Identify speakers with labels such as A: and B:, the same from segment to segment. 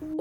A: Hello，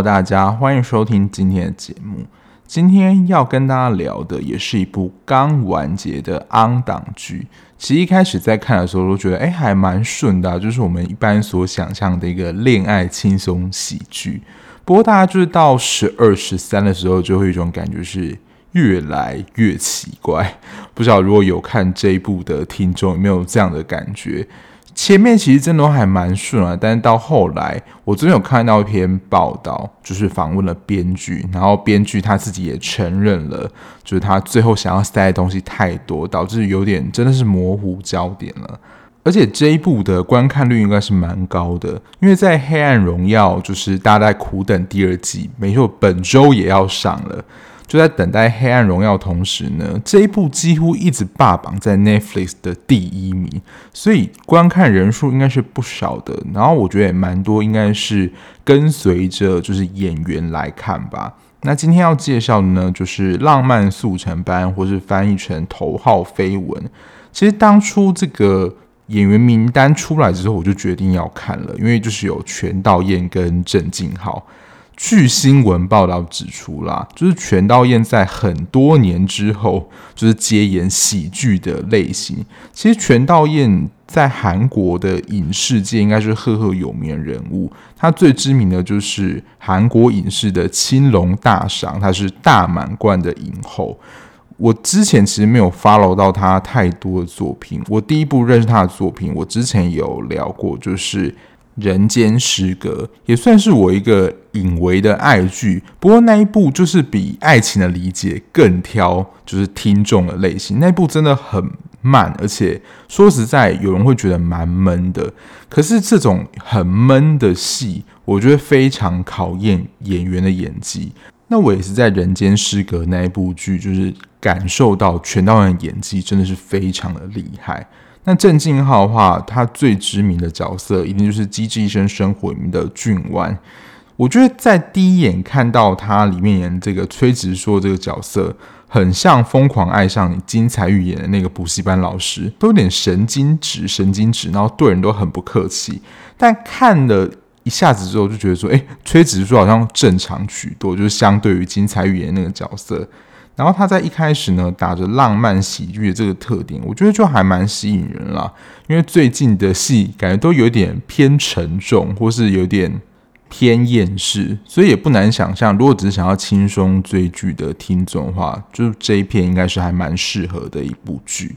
A: 大家欢迎收听今天的节目。今天要跟大家聊的也是一部刚完结的 on 档剧。其实一开始在看的时候都觉得，哎，还蛮顺的，就是我们一般所想象的一个恋爱轻松喜剧。不过大家就是到十二、十三的时候，就会有一种感觉是越来越奇怪。不知道如果有看这一部的听众有没有这样的感觉？前面其实真的还蛮顺啊，但是到后来，我昨天有看到一篇报道，就是访问了编剧，然后编剧他自己也承认了，就是他最后想要塞的东西太多，导致有点真的是模糊焦点了。而且这一部的观看率应该是蛮高的，因为在《黑暗荣耀》就是大家在苦等第二季，没错，本周也要上了。就在等待《黑暗荣耀》同时呢，这一部几乎一直霸榜在 Netflix 的第一名，所以观看人数应该是不少的。然后我觉得也蛮多，应该是跟随着就是演员来看吧。那今天要介绍的呢，就是《浪漫速成班》，或是翻译成《头号绯闻》。其实当初这个演员名单出来之后，我就决定要看了，因为就是有全道嬿跟郑敬浩。据新闻报道指出啦，就是全道嬿在很多年之后，就是接演喜剧的类型。其实全道嬿在韩国的影视界应该是赫赫有名人物，他最知名的就是韩国影视的青龙大赏，他是大满贯的影后。我之前其实没有 follow 到他太多的作品，我第一部认识他的作品，我之前有聊过，就是。人间失格也算是我一个隐微的爱剧，不过那一部就是比爱情的理解更挑，就是听众的类型。那一部真的很慢，而且说实在，有人会觉得蛮闷的。可是这种很闷的戏，我觉得非常考验演员的演技。那我也是在人间失格那一部剧，就是感受到全道嬿的演技真的是非常的厉害。那郑敬浩的话，他最知名的角色一定就是《机智医生生活》里面的俊万。我觉得在第一眼看到他里面演这个崔直说这个角色，很像《疯狂爱上你》金彩玉演的那个补习班老师，都有点神经质、神经质，然后对人都很不客气。但看了一下子之后，就觉得说，哎，崔直说好像正常许多，就是相对于金彩玉演那个角色。然后他在一开始呢，打着浪漫喜剧的这个特点，我觉得就还蛮吸引人啦。因为最近的戏感觉都有点偏沉重，或是有点偏厌世，所以也不难想象，如果只是想要轻松追剧的听众的话，就这一片应该是还蛮适合的一部剧。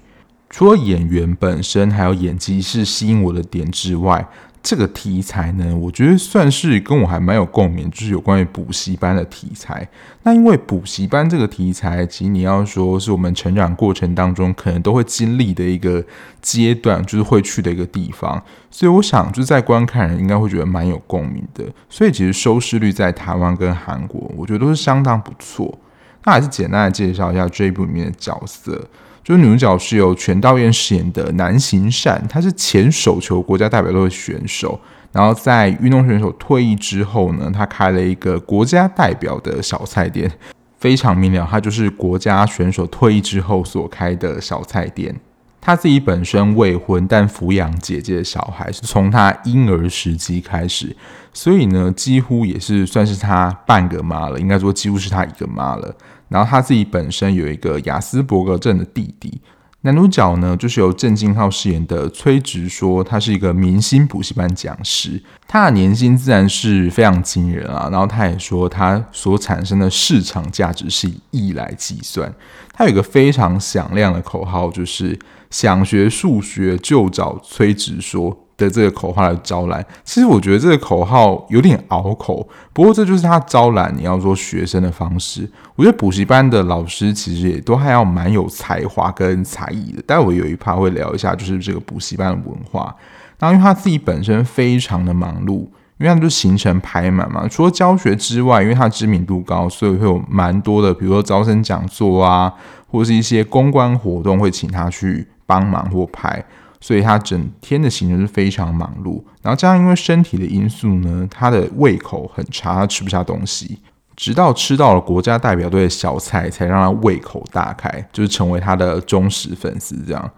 A: 除了演员本身还有演技是吸引我的点之外，这个题材呢，我觉得算是跟我还蛮有共鸣，就是有关于补习班的题材。那因为补习班这个题材，其实你要说是我们成长过程当中可能都会经历的一个阶段，就是会去的一个地方。所以我想，就是在观看人应该会觉得蛮有共鸣的。所以其实收视率在台湾跟韩国，我觉得都是相当不错。那还是简单的介绍一下这一部里面的角色。就是女主角是由全道嬿饰演的南行善，她是前手球国家代表队的选手，然后在运动选手退役之后呢，她开了一个国家代表的小菜店，非常明了，她就是国家选手退役之后所开的小菜店。她自己本身未婚，但抚养姐姐的小孩是从她婴儿时期开始，所以呢，几乎也是算是她半个妈了，应该说几乎是她一个妈了。然后他自己本身有一个雅斯伯格症的弟弟，男主角呢就是由郑敬浩饰演的崔直说，他是一个明星补习班讲师，他的年薪自然是非常惊人啊。然后他也说，他所产生的市场价值是以亿来计算。他有一个非常响亮的口号，就是想学数学就找崔直说。的这个口号来招揽，其实我觉得这个口号有点拗口，不过这就是他招揽你要做学生的方式。我觉得补习班的老师其实也都还要蛮有才华跟才艺的。待会有一趴会聊一下，就是这个补习班的文化。然因为他自己本身非常的忙碌，因为他就行程排满嘛，除了教学之外，因为他知名度高，所以会有蛮多的，比如说招生讲座啊，或者是一些公关活动会请他去帮忙或拍。所以他整天的行程是非常忙碌，然后加上因为身体的因素呢，他的胃口很差，他吃不下东西。直到吃到了国家代表队的小菜，才让他胃口大开，就是成为他的忠实粉丝。这样，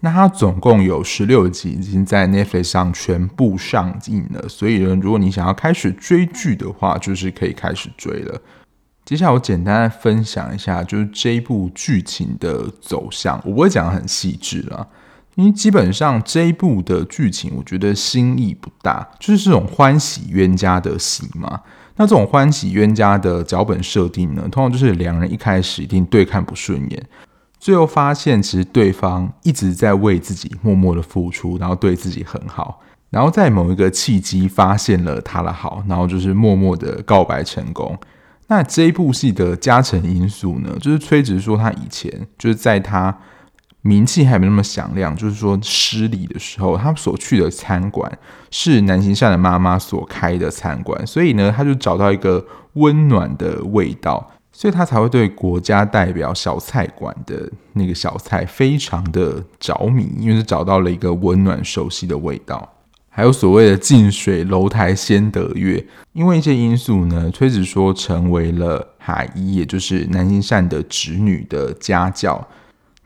A: 那他总共有十六集，已经在 Netflix 上全部上映了。所以呢，如果你想要开始追剧的话，就是可以开始追了。接下来我简单的分享一下，就是这一部剧情的走向，我不会讲得很细致了。因为基本上这一部的剧情，我觉得新意不大，就是这种欢喜冤家的戏嘛。那这种欢喜冤家的脚本设定呢，通常就是两人一开始一定对看不顺眼，最后发现其实对方一直在为自己默默的付出，然后对自己很好，然后在某一个契机发现了他的好，然后就是默默的告白成功。那这一部戏的加成因素呢，就是崔植说他以前就是在他。名气还没那么响亮，就是说失礼的时候，他所去的餐馆是南行善的妈妈所开的餐馆，所以呢，他就找到一个温暖的味道，所以他才会对国家代表小菜馆的那个小菜非常的着迷，因为是找到了一个温暖熟悉的味道。还有所谓的近水楼台先得月，因为一些因素呢，崔子说成为了海一，也就是南行善的侄女的家教。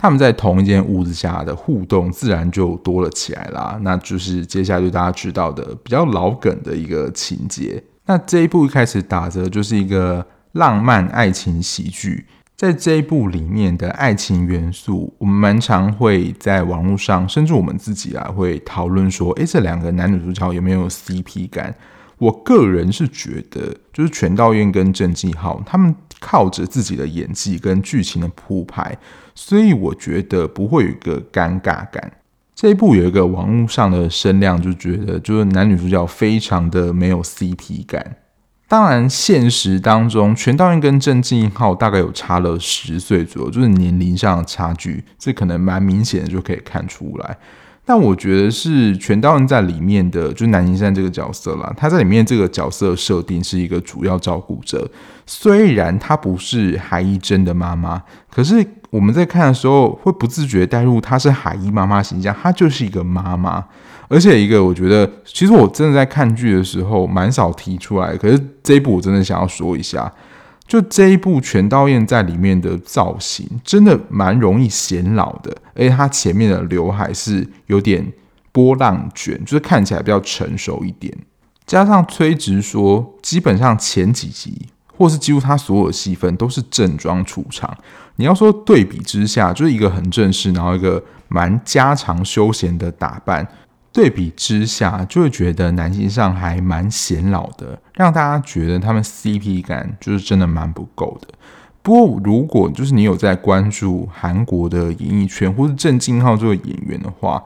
A: 他们在同一间屋子下的互动，自然就多了起来啦。那就是接下来就大家知道的比较老梗的一个情节。那这一部一开始打着就是一个浪漫爱情喜剧，在这一部里面的爱情元素，我们蛮常会在网络上，甚至我们自己啊会讨论说，诶，这两个男女主角有没有 CP 感？我个人是觉得，就是全道嬿跟郑敬浩他们。靠着自己的演技跟剧情的铺排，所以我觉得不会有一个尴尬感。这一部有一个网络上的声量，就觉得就是男女主角非常的没有 CP 感。当然，现实当中，全道嬿跟郑敬浩大概有差了十岁左右，就是年龄上的差距，这可能蛮明显的，就可以看出来。但我觉得是全道嬿在里面的，就是南行山这个角色啦。他在里面这个角色设定是一个主要照顾者，虽然他不是韩一真的妈妈，可是我们在看的时候会不自觉带入她是海一妈妈形象，她就是一个妈妈。而且一个我觉得，其实我真的在看剧的时候蛮少提出来，可是这一部我真的想要说一下。就这一部全道嬿在里面的造型真的蛮容易显老的，而且她前面的刘海是有点波浪卷，就是看起来比较成熟一点。加上崔植说，基本上前几集或是几乎他所有的戏份都是正装出场。你要说对比之下，就是一个很正式，然后一个蛮家常休闲的打扮。对比之下，就会觉得男性上还蛮显老的，让大家觉得他们 CP 感就是真的蛮不够的。不过，如果就是你有在关注韩国的演艺圈或是郑敬浩这个演员的话，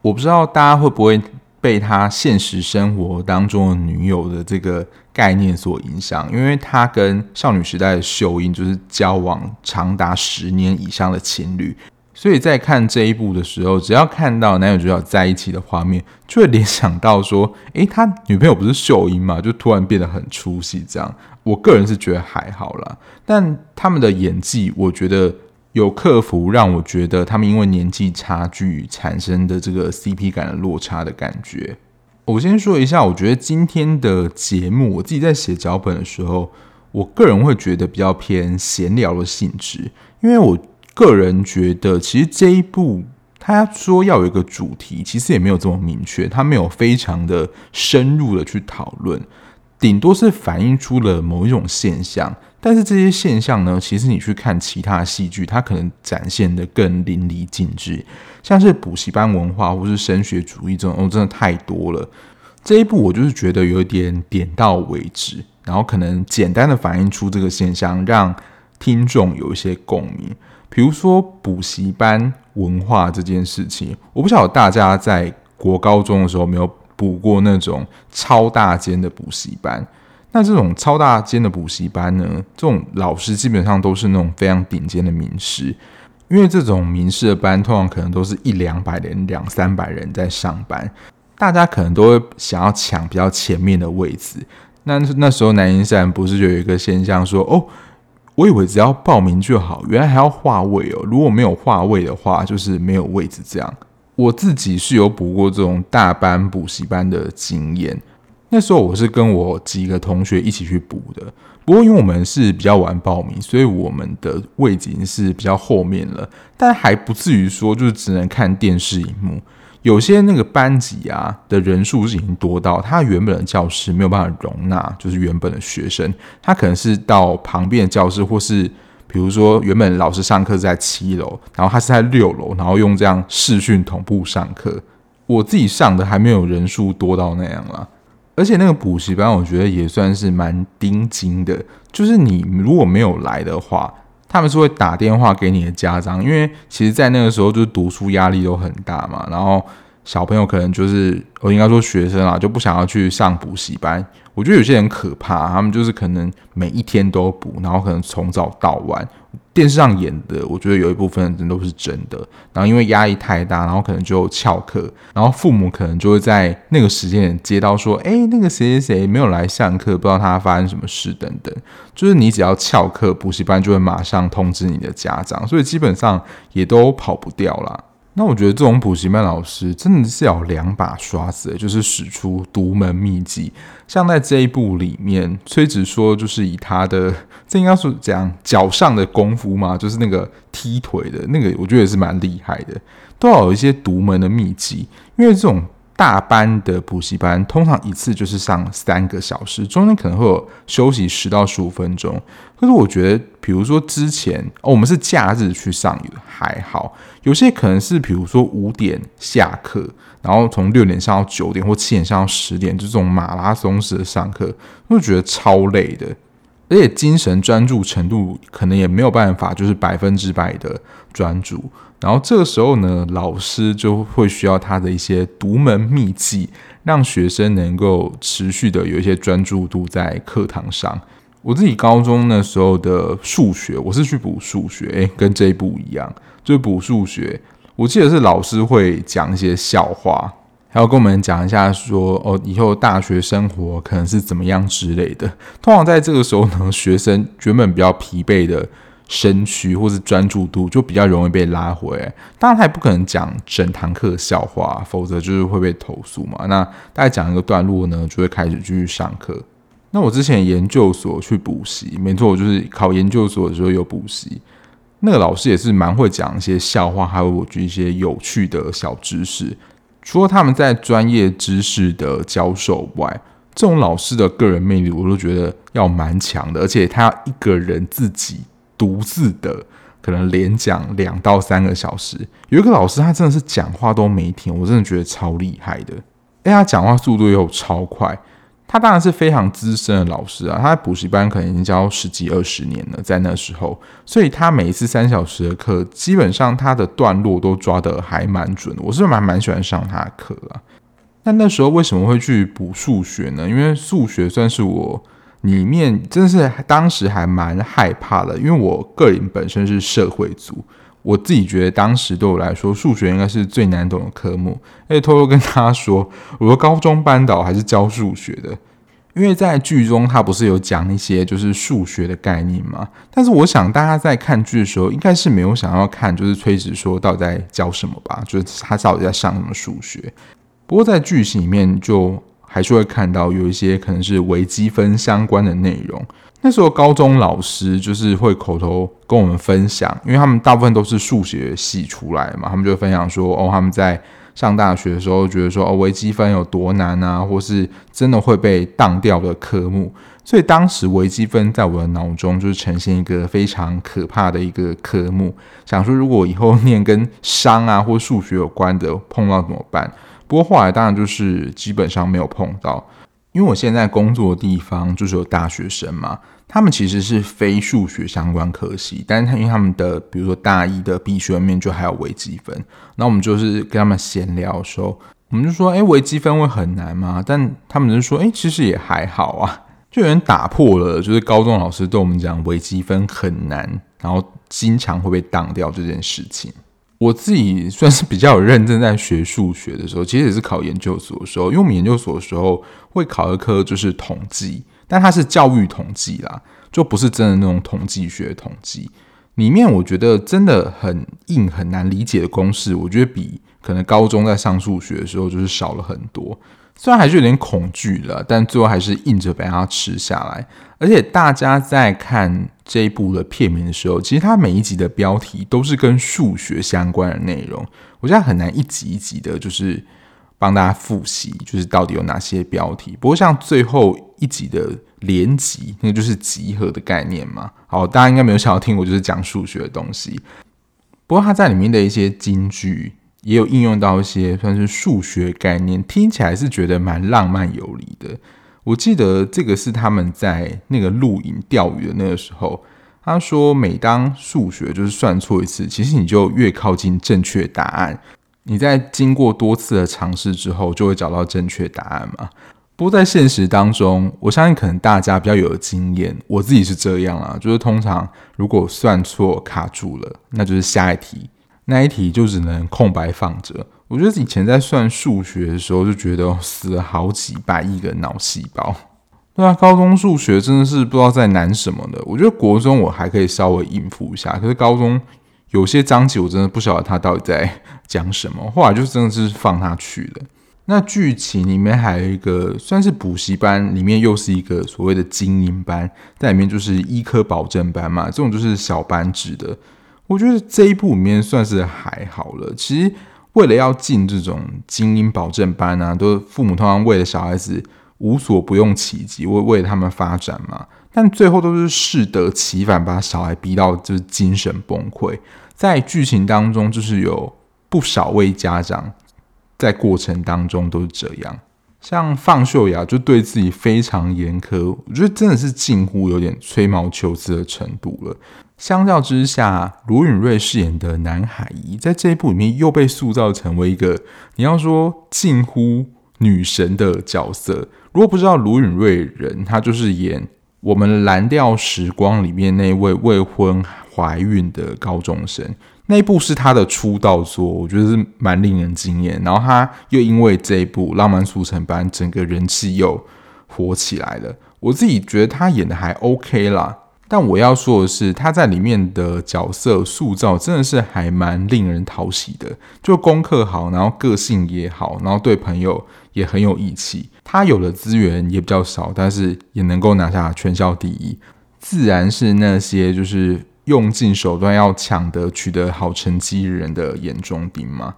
A: 我不知道大家会不会被他现实生活当中的女友的这个概念所影响，因为他跟少女时代的秀英就是交往长达十年以上的情侣。所以在看这一部的时候，只要看到男女主角在一起的画面，就会联想到说：“诶，他女朋友不是秀英嘛？”就突然变得很出戏。这样，我个人是觉得还好啦。但他们的演技，我觉得有克服让我觉得他们因为年纪差距产生的这个 CP 感的落差的感觉。我先说一下，我觉得今天的节目，我自己在写脚本的时候，我个人会觉得比较偏闲聊的性质，因为我。个人觉得，其实这一部他说要有一个主题，其实也没有这么明确，他没有非常的深入的去讨论，顶多是反映出了某一种现象。但是这些现象呢，其实你去看其他戏剧，它可能展现得更淋漓尽致，像是补习班文化或是升学主义这种，哦，真的太多了。这一部我就是觉得有一点点到为止，然后可能简单的反映出这个现象，让听众有一些共鸣。比如说补习班文化这件事情，我不晓得大家在国高中的时候有没有补过那种超大间的补习班。那这种超大间的补习班呢，这种老师基本上都是那种非常顶尖的名师，因为这种名师的班通常可能都是一两百人、两三百人在上班，大家可能都会想要抢比较前面的位置。那那时候南行善不是就有一个现象说，哦。我以为只要报名就好，原来还要划位哦。如果没有划位的话，就是没有位置。这样，我自己是有补过这种大班补习班的经验。那时候我是跟我几个同学一起去补的。不过因为我们是比较晚报名，所以我们的位置是比较后面了，但还不至于说就是只能看电视荧幕。有些那个班级啊的人数是已经多到他原本的教室没有办法容纳，就是原本的学生，他可能是到旁边的教室，或是比如说原本老师上课是在七楼，然后他是在六楼，然后用这样视讯同步上课。我自己上的还没有人数多到那样了，而且那个补习班我觉得也算是蛮盯紧的，就是你如果没有来的话。他们是会打电话给你的家长，因为其实，在那个时候，就是读书压力都很大嘛。然后小朋友可能就是，我应该说学生啊，就不想要去上补习班。我觉得有些人可怕，他们就是可能每一天都补，然后可能从早到晚。电视上演的，我觉得有一部分人都是真的。然后因为压力太大，然后可能就翘课，然后父母可能就会在那个时间接到说：“诶，那个谁谁谁没有来上课，不知道他发生什么事等等。”就是你只要翘课，补习班就会马上通知你的家长，所以基本上也都跑不掉了。那我觉得这种补习班老师真的是要两把刷子，就是使出独门秘籍。像在这一部里面，崔子说就是以他的这应该是讲脚上的功夫嘛，就是那个踢腿的那个，我觉得也是蛮厉害的，都要有一些独门的秘籍，因为这种。大班的补习班通常一次就是上三个小时，中间可能会有休息十到十五分钟。可是我觉得，比如说之前哦，我们是假日去上还好，有些可能是比如说五点下课，然后从六点上到九点或七点上到十点，就这种马拉松式的上课，我觉得超累的，而且精神专注程度可能也没有办法，就是百分之百的专注。然后这个时候呢，老师就会需要他的一些独门秘技，让学生能够持续的有一些专注度在课堂上。我自己高中那时候的数学，我是去补数学，诶，跟这一部一样，就补数学。我记得是老师会讲一些笑话，还要跟我们讲一下说，哦，以后大学生活可能是怎么样之类的。通常在这个时候呢，学生原本比较疲惫的。身躯或是专注度就比较容易被拉回，当然他也不可能讲整堂课的笑话，否则就是会被投诉嘛。那大概讲一个段落呢，就会开始继续上课。那我之前研究所去补习，没错，我就是考研究所的时候有补习。那个老师也是蛮会讲一些笑话，还有我举一些有趣的小知识。除了他们在专业知识的教授外，这种老师的个人魅力我都觉得要蛮强的，而且他一个人自己。独自的可能连讲两到三个小时，有一个老师他真的是讲话都没停，我真的觉得超厉害的。哎，他讲话速度又超快，他当然是非常资深的老师啊，他在补习班可能已经教十几二十年了，在那时候，所以他每一次三小时的课，基本上他的段落都抓得还蛮准的。我是蛮蛮喜欢上他的课啊。那那时候为什么会去补数学呢？因为数学算是我。里面真的是当时还蛮害怕的，因为我个人本身是社会组，我自己觉得当时对我来说，数学应该是最难懂的科目。而且偷偷跟大家说，我的高中班导还是教数学的，因为在剧中他不是有讲一些就是数学的概念嘛。但是我想大家在看剧的时候，应该是没有想要看就是崔植说到底在教什么吧，就是他到底在上什么数学。不过在剧情里面就。还是会看到有一些可能是微积分相关的内容。那时候高中老师就是会口头跟我们分享，因为他们大部分都是数学系出来嘛，他们就分享说哦，他们在上大学的时候觉得说哦，微积分有多难啊，或是真的会被当掉的科目。所以当时微积分在我的脑中就是呈现一个非常可怕的一个科目，想说如果以后 念跟商啊或数学有关的碰到怎么办？不过后来当然就是基本上没有碰到，因为我现在工作的地方就是有大学生嘛，他们其实是非数学相关科系，但是因为他们的比如说大一的必修面就还有微积分，那我们就是跟他们闲聊的时候，我们就说，哎，微积分会很难吗？但他们就说，哎，其实也还好啊，就有点打破了，就是高中老师对我们讲微积分很难，然后经常会被挡掉这件事情。我自己算是比较有认真在学数学的时候，其实也是考研究所的时候，因为我们研究所的时候会考一科就是统计，但它是教育统计啦，就不是真的那种统计学统计。里面我觉得真的很硬、很难理解的公式，我觉得比可能高中在上数学的时候就是少了很多。虽然还是有点恐惧了，但最后还是硬着把它吃下来。而且大家在看这一部的片名的时候，其实它每一集的标题都是跟数学相关的内容。我现在很难一集一集的，就是帮大家复习，就是到底有哪些标题。不过像最后一集的连集，那个就是集合的概念嘛。好，大家应该没有想要听我就是讲数学的东西。不过它在里面的一些金句，也有应用到一些算是数学概念，听起来是觉得蛮浪漫有理的。我记得这个是他们在那个露营钓鱼的那个时候，他说每当数学就是算错一次，其实你就越靠近正确答案。你在经过多次的尝试之后，就会找到正确答案嘛。不过在现实当中，我相信可能大家比较有经验，我自己是这样啊，就是通常如果算错卡住了，那就是下一题，那一题就只能空白放着。我觉得以前在算数学的时候，就觉得死了好几百亿个脑细胞。对啊，高中数学真的是不知道在难什么的。我觉得国中我还可以稍微应付一下，可是高中有些章节我真的不晓得他到底在讲什么，后来就真的是放他去了。那剧情里面还有一个算是补习班，里面又是一个所谓的精英班，在里面就是医科保证班嘛，这种就是小班制的。我觉得这一部里面算是还好了。其实为了要进这种精英保证班啊，都父母通常为了小孩子无所不用其极，为为了他们发展嘛。但最后都是适得其反，把小孩逼到就是精神崩溃。在剧情当中，就是有不少位家长。在过程当中都是这样，像放秀雅就对自己非常严苛，我觉得真的是近乎有点吹毛求疵的程度了。相较之下，卢允瑞饰演的南海怡在这一部里面又被塑造成为一个你要说近乎女神的角色。如果不知道卢允瑞人，他就是演《我们蓝调时光》里面那位未婚怀孕的高中生。那一部是他的出道作，我觉得是蛮令人惊艳。然后他又因为这一部《浪漫速成班》，整个人气又火起来了。我自己觉得他演的还 OK 啦。但我要说的是，他在里面的角色塑造真的是还蛮令人讨喜的。就功课好，然后个性也好，然后对朋友也很有义气。他有的资源也比较少，但是也能够拿下全校第一，自然是那些就是。用尽手段要抢得取得好成绩人的眼中钉吗。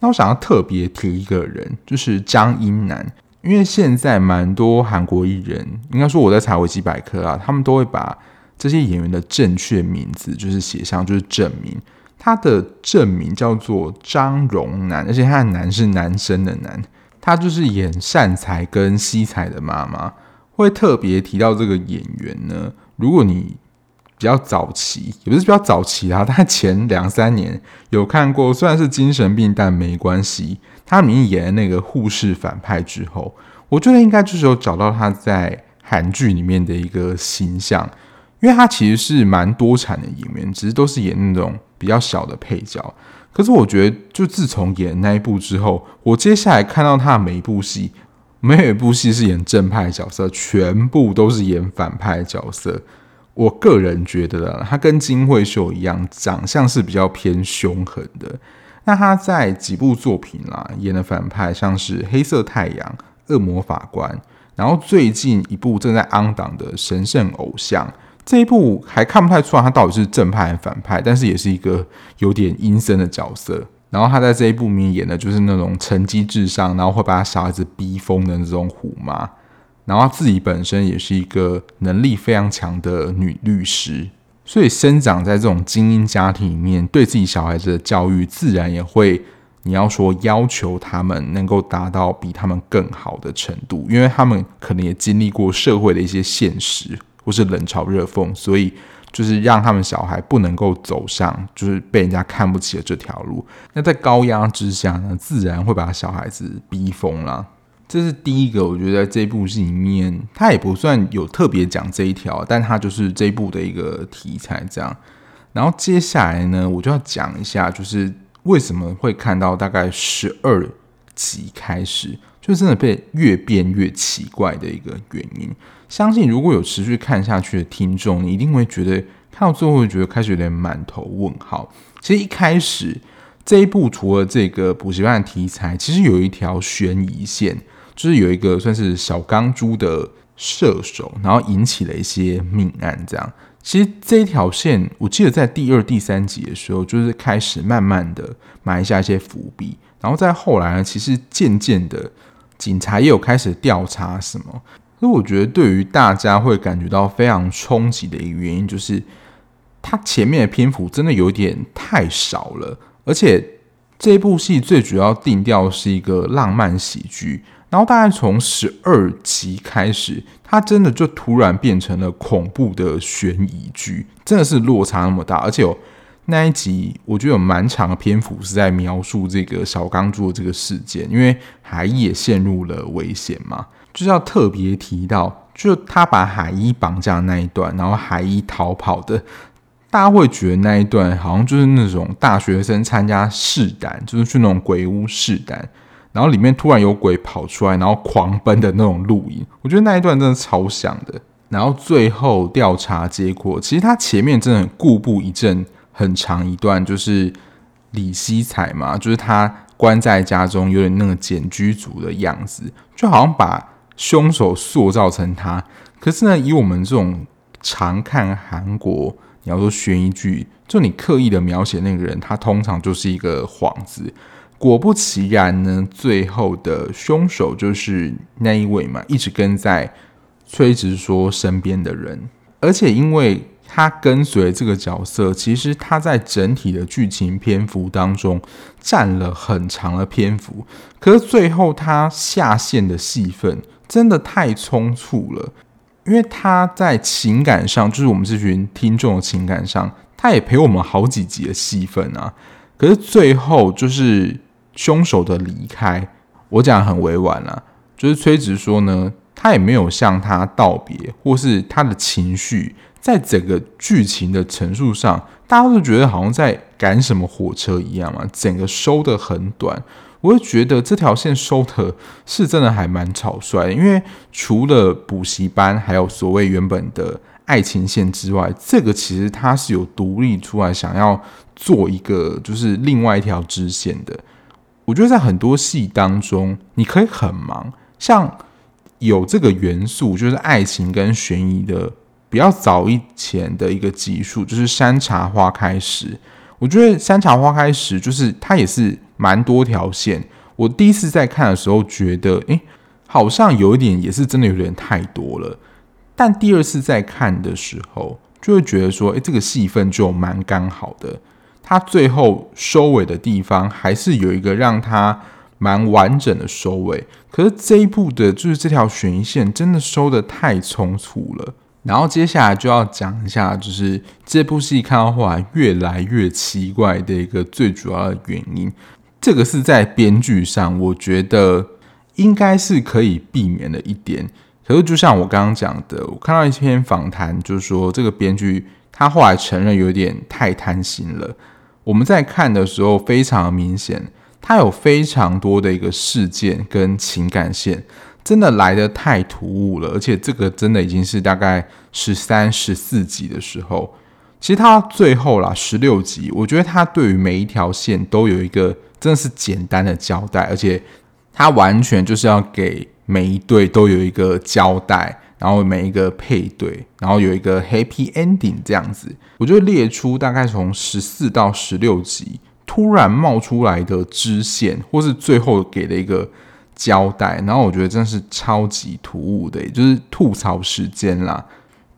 A: 那我想要特别提一个人，就是张英男，因为现在蛮多韩国艺人，应该说我在查维基百科啊，他们都会把这些演员的正确名字就是写上，就是正名。他的正名叫做张荣男，而且他的男是男生的男，他就是演善才跟西才的妈妈。会特别提到这个演员呢，如果你。比较早期，也不是比较早期啊，但前两三年有看过，虽然是精神病，但没关系。他明明演的那个护士反派之后，我觉得应该就是有找到他在韩剧里面的一个形象，因为他其实是蛮多产的演员，只是都是演那种比较小的配角。可是我觉得，就自从演那一部之后，我接下来看到他的每一部戏，没有一部戏是演正派角色，全部都是演反派角色。我个人觉得，他跟金惠秀一样，长相是比较偏凶狠的。那他在几部作品啦，演的反派像是《黑色太阳》《恶魔法官》，然后最近一部正在 on 档的《神圣偶像》这一部还看不太出来他到底是正派还是反派，但是也是一个有点阴森的角色。然后他在这一部里面演的就是那种成绩至上，然后会把他小孩子逼疯的那种虎妈。然后自己本身也是一个能力非常强的女律师，所以生长在这种精英家庭里面，对自己小孩子的教育，自然也会你要说要求他们能够达到比他们更好的程度，因为他们可能也经历过社会的一些现实或是冷嘲热讽，所以就是让他们小孩不能够走上就是被人家看不起的这条路。那在高压之下呢，自然会把小孩子逼疯了。这是第一个，我觉得在这部戏里面，他也不算有特别讲这一条，但他就是这一部的一个题材这样。然后接下来呢，我就要讲一下，就是为什么会看到大概十二集开始，就真的被越变越奇怪的一个原因。相信如果有持续看下去的听众，你一定会觉得看到最后会觉得开始有点满头问号。其实一开始这一部除了这个补习班的题材，其实有一条悬疑线。就是有一个算是小钢珠的射手，然后引起了一些命案。这样，其实这一条线，我记得在第二、第三集的时候，就是开始慢慢的埋下一些伏笔，然后在后来呢，其实渐渐的，警察也有开始调查什么。所以我觉得，对于大家会感觉到非常冲击的一个原因，就是它前面的篇幅真的有点太少了，而且。这部戏最主要定调是一个浪漫喜剧，然后大概从十二集开始，它真的就突然变成了恐怖的悬疑剧，真的是落差那么大。而且那一集，我觉得有蛮长的篇幅是在描述这个小钢珠的这个事件，因为海一也陷入了危险嘛，就是要特别提到，就他把海一绑架的那一段，然后海一逃跑的。大家会觉得那一段好像就是那种大学生参加试胆，就是去那种鬼屋试胆，然后里面突然有鬼跑出来，然后狂奔的那种录影。我觉得那一段真的超像的。然后最后调查结果，其实他前面真的很故布疑阵很长一段，就是李希彩嘛，就是他关在家中有点那个茧居族的样子，就好像把凶手塑造成他。可是呢，以我们这种常看韩国。你要说悬疑剧，就你刻意的描写那个人，他通常就是一个幌子。果不其然呢，最后的凶手就是那一位嘛，一直跟在崔直说身边的人。而且因为他跟随这个角色，其实他在整体的剧情篇幅当中占了很长的篇幅。可是最后他下线的戏份真的太匆促了。因为他在情感上，就是我们这群听众的情感上，他也陪我们好几集的戏份啊。可是最后就是凶手的离开，我讲很委婉啦，就是崔植说呢，他也没有向他道别，或是他的情绪，在整个剧情的陈述上，大家都觉得好像在赶什么火车一样嘛，整个收的很短。我会觉得这条线收的是真的还蛮草率，因为除了补习班，还有所谓原本的爱情线之外，这个其实它是有独立出来想要做一个就是另外一条支线的。我觉得在很多戏当中，你可以很忙，像有这个元素，就是爱情跟悬疑的比较早以前的一个集数，就是《山茶花开时》。我觉得《山茶花开时》就是它也是。蛮多条线，我第一次在看的时候觉得，诶，好像有一点也是真的有点太多了。但第二次在看的时候，就会觉得说，诶，这个戏份就蛮刚好的。它最后收尾的地方还是有一个让它蛮完整的收尾。可是这一部的就是这条悬疑线真的收得太匆促了。然后接下来就要讲一下，就是这部戏看到后来越来越奇怪的一个最主要的原因。这个是在编剧上，我觉得应该是可以避免的一点。可是，就像我刚刚讲的，我看到一篇访谈，就是说这个编剧他后来承认有点太贪心了。我们在看的时候非常明显，它有非常多的一个事件跟情感线，真的来得太突兀了。而且，这个真的已经是大概十三、十四集的时候。其实它最后啦，十六集，我觉得它对于每一条线都有一个。真的是简单的交代，而且它完全就是要给每一对都有一个交代，然后每一个配对，然后有一个 happy ending 这样子。我就列出大概从十四到十六集突然冒出来的支线，或是最后给的一个交代，然后我觉得真的是超级突兀的，也就是吐槽时间啦。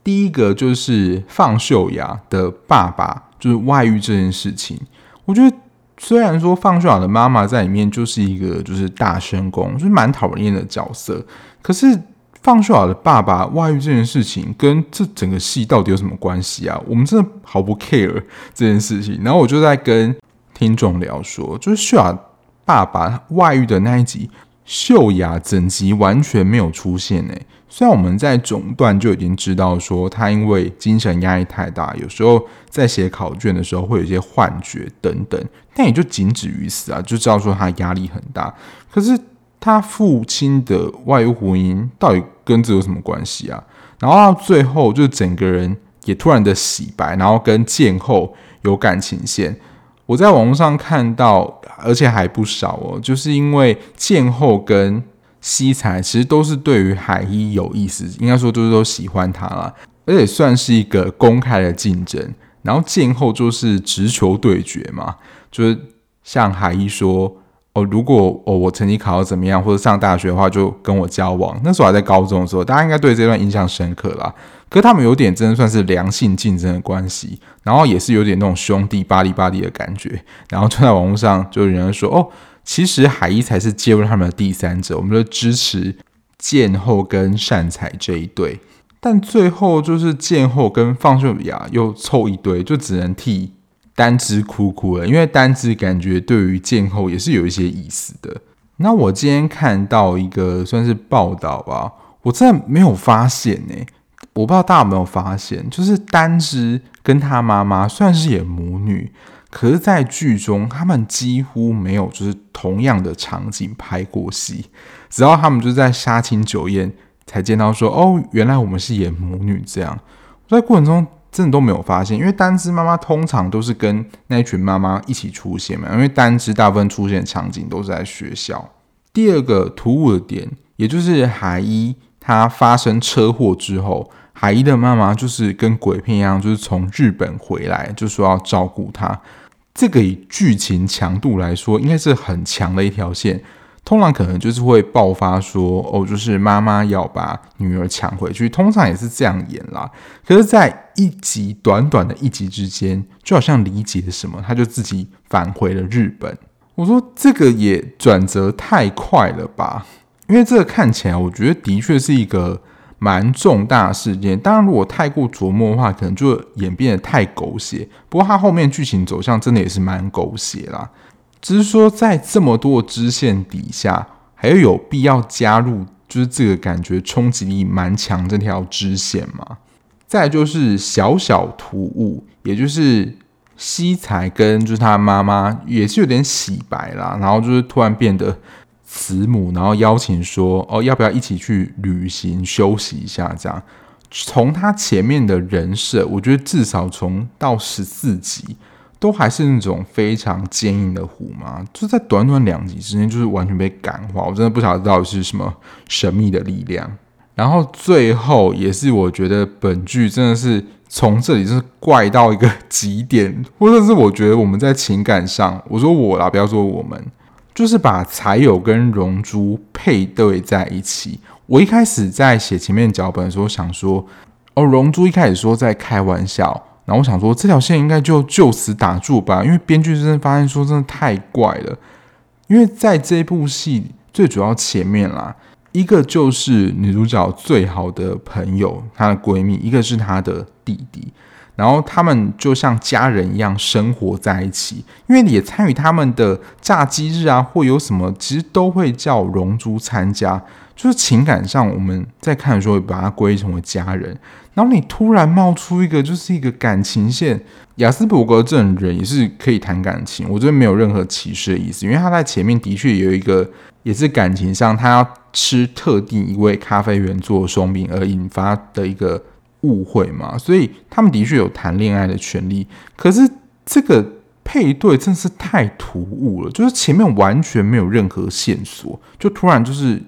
A: 第一个就是放秀雅的爸爸就是外遇这件事情，我觉得。虽然说放秀雅的妈妈在里面就是一个就是大声公，就是蛮讨厌的角色，可是放秀雅的爸爸外遇这件事情跟这整个戏到底有什么关系啊？我们真的毫不 care 这件事情。然后我就在跟听众聊说，就是秀雅爸爸外遇的那一集，秀雅整集完全没有出现诶。虽然我们在总段就已经知道说他因为精神压力太大，有时候在写考卷的时候会有一些幻觉等等，但也就仅止于此啊，就知道说他压力很大。可是他父亲的外遇婚姻到底跟这有什么关系啊？然后到最后就整个人也突然的洗白，然后跟建后有感情线。我在网络上看到，而且还不少哦，就是因为建后跟。希才，其实都是对于海一有意思，应该说就是都喜欢他了，而且算是一个公开的竞争。然后剑后就是直球对决嘛，就是像海一说。哦，如果哦我成绩考得怎么样，或者上大学的话，就跟我交往。那时候还在高中的时候，大家应该对这段印象深刻啦。可是他们有点真的算是良性竞争的关系，然后也是有点那种兄弟巴黎巴黎的感觉。然后就在网络上就有人说，哦，其实海一才是介入他们的第三者，我们就支持剑后跟善才这一对。但最后就是剑后跟放秀雅又凑一堆，就只能替。丹枝哭哭了，因为丹枝感觉对于剑后也是有一些意思的。那我今天看到一个算是报道吧，我真的没有发现呢、我不知道大家有没有发现，就是丹枝跟他妈妈算是演母女，可是，在剧中他们几乎没有就是同样的场景拍过戏，直到他们就在杀青酒宴才见到说，哦，原来我们是演母女这样。在过程中。真的都没有发现，因为丹枝妈妈通常都是跟那群妈妈一起出现嘛。因为丹枝大部分出现场景都是在学校。第二个突兀的点，也就是海一他发生车祸之后，海一的妈妈就是跟鬼片一样，就是从日本回来，就说要照顾他。这个以剧情强度来说，应该是很强的一条线。通常可能就是会爆发说哦，就是妈妈要把女儿抢回去，通常也是这样演啦。可是，在一集短短的一集之间，就好像理解什么，他就自己返回了日本。我说这个也转折太快了吧？因为这个看起来，我觉得的确是一个蛮重大的事件。当然，如果太过琢磨的话，可能就演变得太狗血。不过，它后面剧情走向真的也是蛮狗血啦。只是说，在这么多支线底下，还要有必要加入，就是这个感觉冲击力蛮强这条支线嘛。再就是小小突兀，也就是西才跟就是他妈妈也是有点洗白啦，然后就是突然变得慈母，然后邀请说哦，要不要一起去旅行休息一下？这样，从他前面的人设，我觉得至少从到十四集。都还是那种非常坚硬的虎嘛，就在短短两集之间，就是完全被感化。我真的不晓得到底是什么神秘的力量。然后最后也是我觉得本剧真的是从这里就是怪到一个极点，或者是我觉得我们在情感上，我说我啦，不要说我们，就是把才有跟荣珠配对在一起。我一开始在写前面脚本的时候想说，哦，荣珠一开始说在开玩笑。然后我想说，这条线应该就就此打住吧，因为编剧真的发现说真的太怪了。因为在这部戏最主要前面啦，一个就是女主角最好的朋友，她的闺蜜，一个是她的弟弟，然后他们就像家人一样生活在一起，因为也参与他们的炸鸡日啊，或有什么，其实都会叫荣珠参加。就是情感上，我们在看的时候把它归成为家人。然后你突然冒出一个，就是一个感情线。雅斯伯格这种人也是可以谈感情，我这边没有任何歧视的意思，因为他在前面的确有一个，也是感情上，他要吃特定一位咖啡员做松饼而引发的一个误会嘛，所以他们的确有谈恋爱的权利。可是这个配对真是太突兀了，就是前面完全没有任何线索，就突然就是。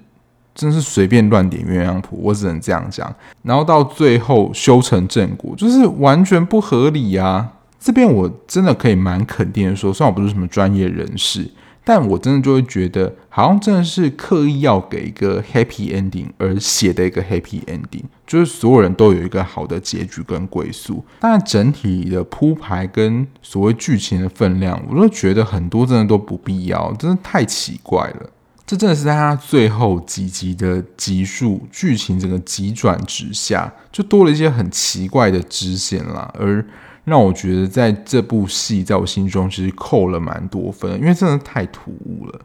A: 真是随便乱点鸳鸯谱，我只能这样讲。然后到最后修成正果，就是完全不合理啊！这边我真的可以蛮肯定的说，虽然我不是什么专业人士，但我真的就会觉得，好像真的是刻意要给一个 happy ending 而写的一个 happy ending，就是所有人都有一个好的结局跟归宿。但整体的铺排跟所谓剧情的分量，我都觉得很多真的都不必要，真的太奇怪了。这真的是在他最后几集的集数剧情整个急转直下，就多了一些很奇怪的支线啦，而让我觉得在这部戏在我心中其实扣了蛮多分，因为真的太突兀了。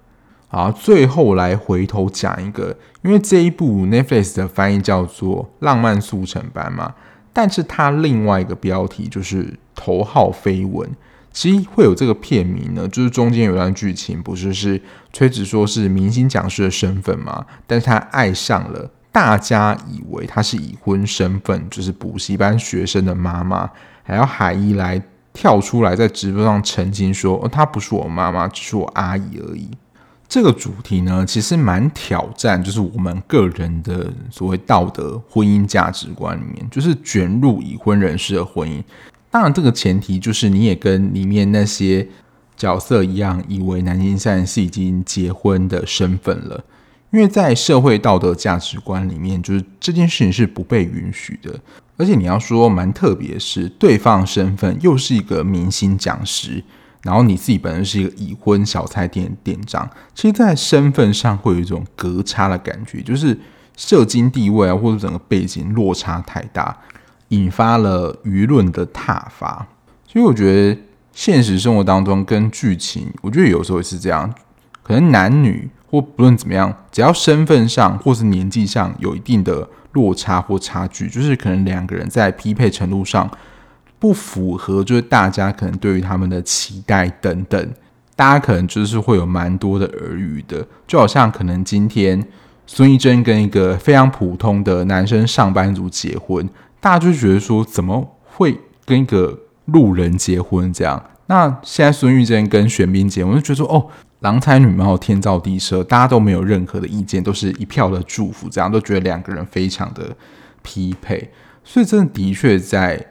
A: 好，最后来回头讲一个，因为这一部 Netflix 的翻译叫做《浪漫速成班》嘛，但是它另外一个标题就是《头号绯闻》。其实会有这个片名呢，就是中间有一段剧情，不是是崔子说是明星讲师的身份嘛？但是他爱上了大家以为他是已婚身份，就是补习班学生的妈妈，还要海一来跳出来在直播上澄清说，哦，她不是我妈妈，只是我阿姨而已。这个主题呢，其实蛮挑战，就是我们个人的所谓道德婚姻价值观里面，就是卷入已婚人士的婚姻。当然，这个前提就是你也跟里面那些角色一样，以为南京善是已经结婚的身份了。因为在社会道德价值观里面，就是这件事情是不被允许的。而且你要说蛮特别是，对方身份又是一个明星讲师。然后你自己本身是一个已婚小菜店店长，其实，在身份上会有一种隔差的感觉，就是社经地位啊，或者整个背景落差太大，引发了舆论的挞伐。所以我觉得现实生活当中跟剧情，我觉得有时候是这样，可能男女或不论怎么样，只要身份上或是年纪上有一定的落差或差距，就是可能两个人在匹配程度上。不符合，就是大家可能对于他们的期待等等，大家可能就是会有蛮多的耳语的，就好像可能今天孙艺珍跟一个非常普通的男生上班族结婚，大家就觉得说怎么会跟一个路人结婚这样？那现在孙玉珍跟玄彬结婚，就觉得说哦，郎才女貌，天造地设，大家都没有任何的意见，都是一票的祝福，这样都觉得两个人非常的匹配，所以真的的确在。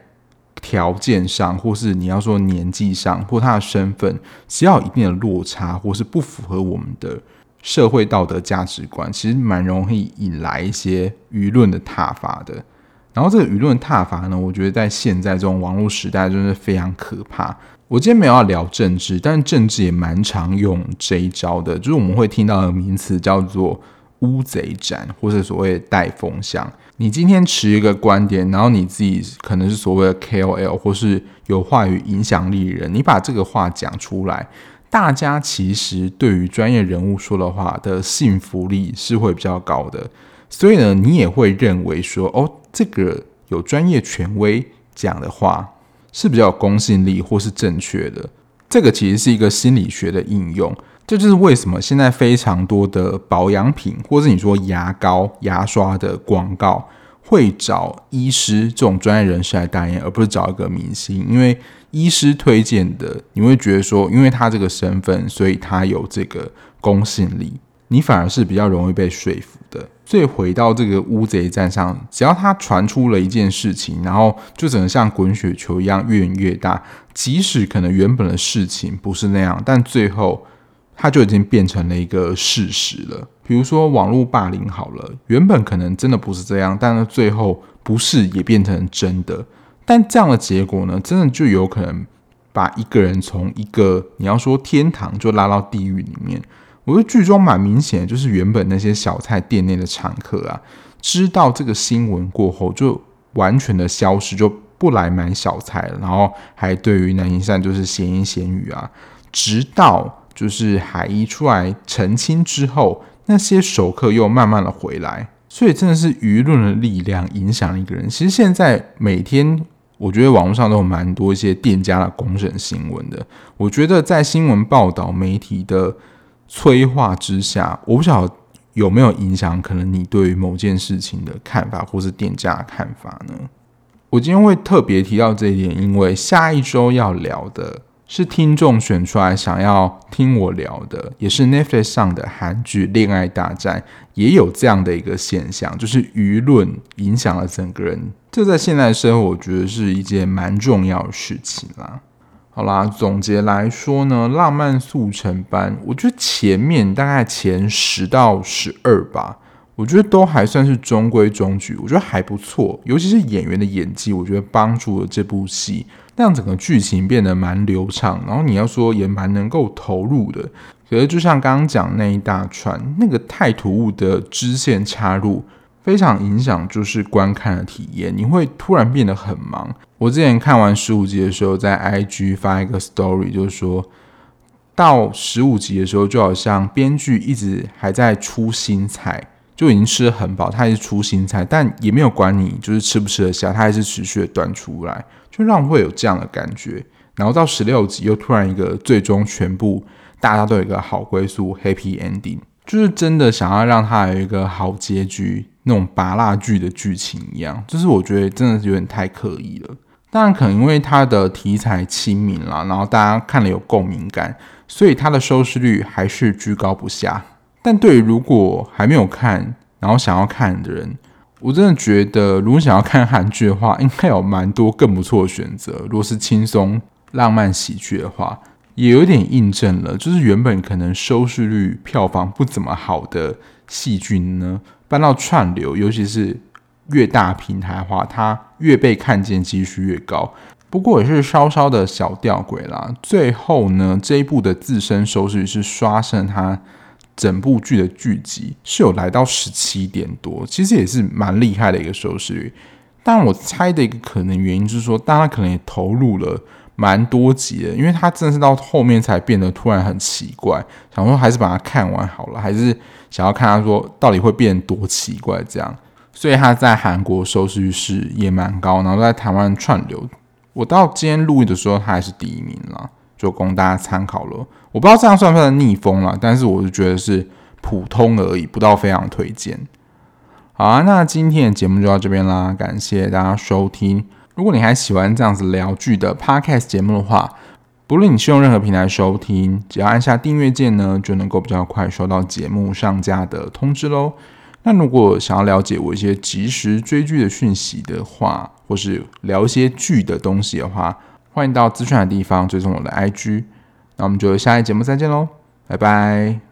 A: 条件上，或是你要说年纪上，或他的身份，只要有一定的落差，或是不符合我们的社会道德价值观，其实蛮容易引来一些舆论的挞伐的。然后这个舆论踏伐呢，我觉得在现在这种网络时代，真的非常可怕。我今天没有要聊政治，但是政治也蛮常用这一招的，就是我们会听到的名词叫做。乌贼斩，或是所谓的带风向。你今天持一个观点，然后你自己可能是所谓的 KOL，或是有话语影响力的人，你把这个话讲出来，大家其实对于专业人物说的话的信服力是会比较高的。所以呢，你也会认为说，哦，这个有专业权威讲的话是比较有公信力，或是正确的。这个其实是一个心理学的应用。这就是为什么现在非常多的保养品，或是你说牙膏、牙刷的广告，会找医师这种专业人士来代言，而不是找一个明星。因为医师推荐的，你会觉得说，因为他这个身份，所以他有这个公信力，你反而是比较容易被说服的。所以回到这个乌贼战上，只要他传出了一件事情，然后就只能像滚雪球一样越演越大，即使可能原本的事情不是那样，但最后。它就已经变成了一个事实了。比如说网络霸凌好了，原本可能真的不是这样，但是最后不是也变成真的。但这样的结果呢，真的就有可能把一个人从一个你要说天堂就拉到地狱里面。我觉得剧中蛮明显的，就是原本那些小菜店内的常客啊，知道这个新闻过后，就完全的消失，就不来买小菜了，然后还对于南京善就是闲言闲语啊，直到。就是海一出来澄清之后，那些熟客又慢慢的回来，所以真的是舆论的力量影响一个人。其实现在每天，我觉得网络上都有蛮多一些店家的公审新闻的。我觉得在新闻报道媒体的催化之下，我不晓得有没有影响，可能你对于某件事情的看法，或是店家的看法呢？我今天会特别提到这一点，因为下一周要聊的。是听众选出来想要听我聊的，也是 Netflix 上的韩剧《恋爱大战》，也有这样的一个现象，就是舆论影响了整个人。这在现代生活，我觉得是一件蛮重要的事情啦。好啦，总结来说呢，《浪漫速成班》，我觉得前面大概前十到十二吧，我觉得都还算是中规中矩，我觉得还不错，尤其是演员的演技，我觉得帮助了这部戏。让整个剧情变得蛮流畅，然后你要说也蛮能够投入的。可是就像刚刚讲那一大串，那个太突兀的支线插入，非常影响就是观看的体验。你会突然变得很忙。我之前看完十五集的时候，在 IG 发一个 story，就是说到十五集的时候，就好像编剧一直还在出新菜。就已经吃得很饱，他还是出新菜，但也没有管你就是吃不吃得下，他还是持续的端出来，就让我会有这样的感觉。然后到十六集又突然一个最终全部大家都有一个好归宿，happy ending，就是真的想要让他有一个好结局，那种拔蜡剧的剧情一样，就是我觉得真的是有点太刻意了。当然可能因为它的题材亲民啦，然后大家看了有共鸣感。所以它的收视率还是居高不下。但对于如果还没有看，然后想要看的人，我真的觉得，如果想要看韩剧的话，应该有蛮多更不错的选择。如果是轻松浪漫喜剧的话，也有点印证了，就是原本可能收视率、票房不怎么好的戏剧呢，搬到串流，尤其是越大平台的话，它越被看见，几率越高。不过也是稍稍的小吊诡啦。最后呢，这一部的自身收视率是刷新它。整部剧的剧集是有来到十七点多，其实也是蛮厉害的一个收视率。但我猜的一个可能原因就是说，大家可能也投入了蛮多集的，因为他真的是到后面才变得突然很奇怪，想说还是把它看完好了，还是想要看他说到底会变多奇怪这样。所以他在韩国收视率是也蛮高，然后在台湾串流，我到今天录音的时候，他还是第一名了。就供大家参考了，我不知道这样算不算逆风了，但是我就觉得是普通而已，不到非常推荐。好啊，那今天的节目就到这边啦，感谢大家收听。如果你还喜欢这样子聊剧的 Podcast 节目的话，不论你是用任何平台收听，只要按下订阅键呢，就能够比较快收到节目上架的通知喽。那如果想要了解我一些即时追剧的讯息的话，或是聊一些剧的东西的话，欢迎到资讯的地方追踪我的 IG，那我们就下一节目再见喽，拜拜。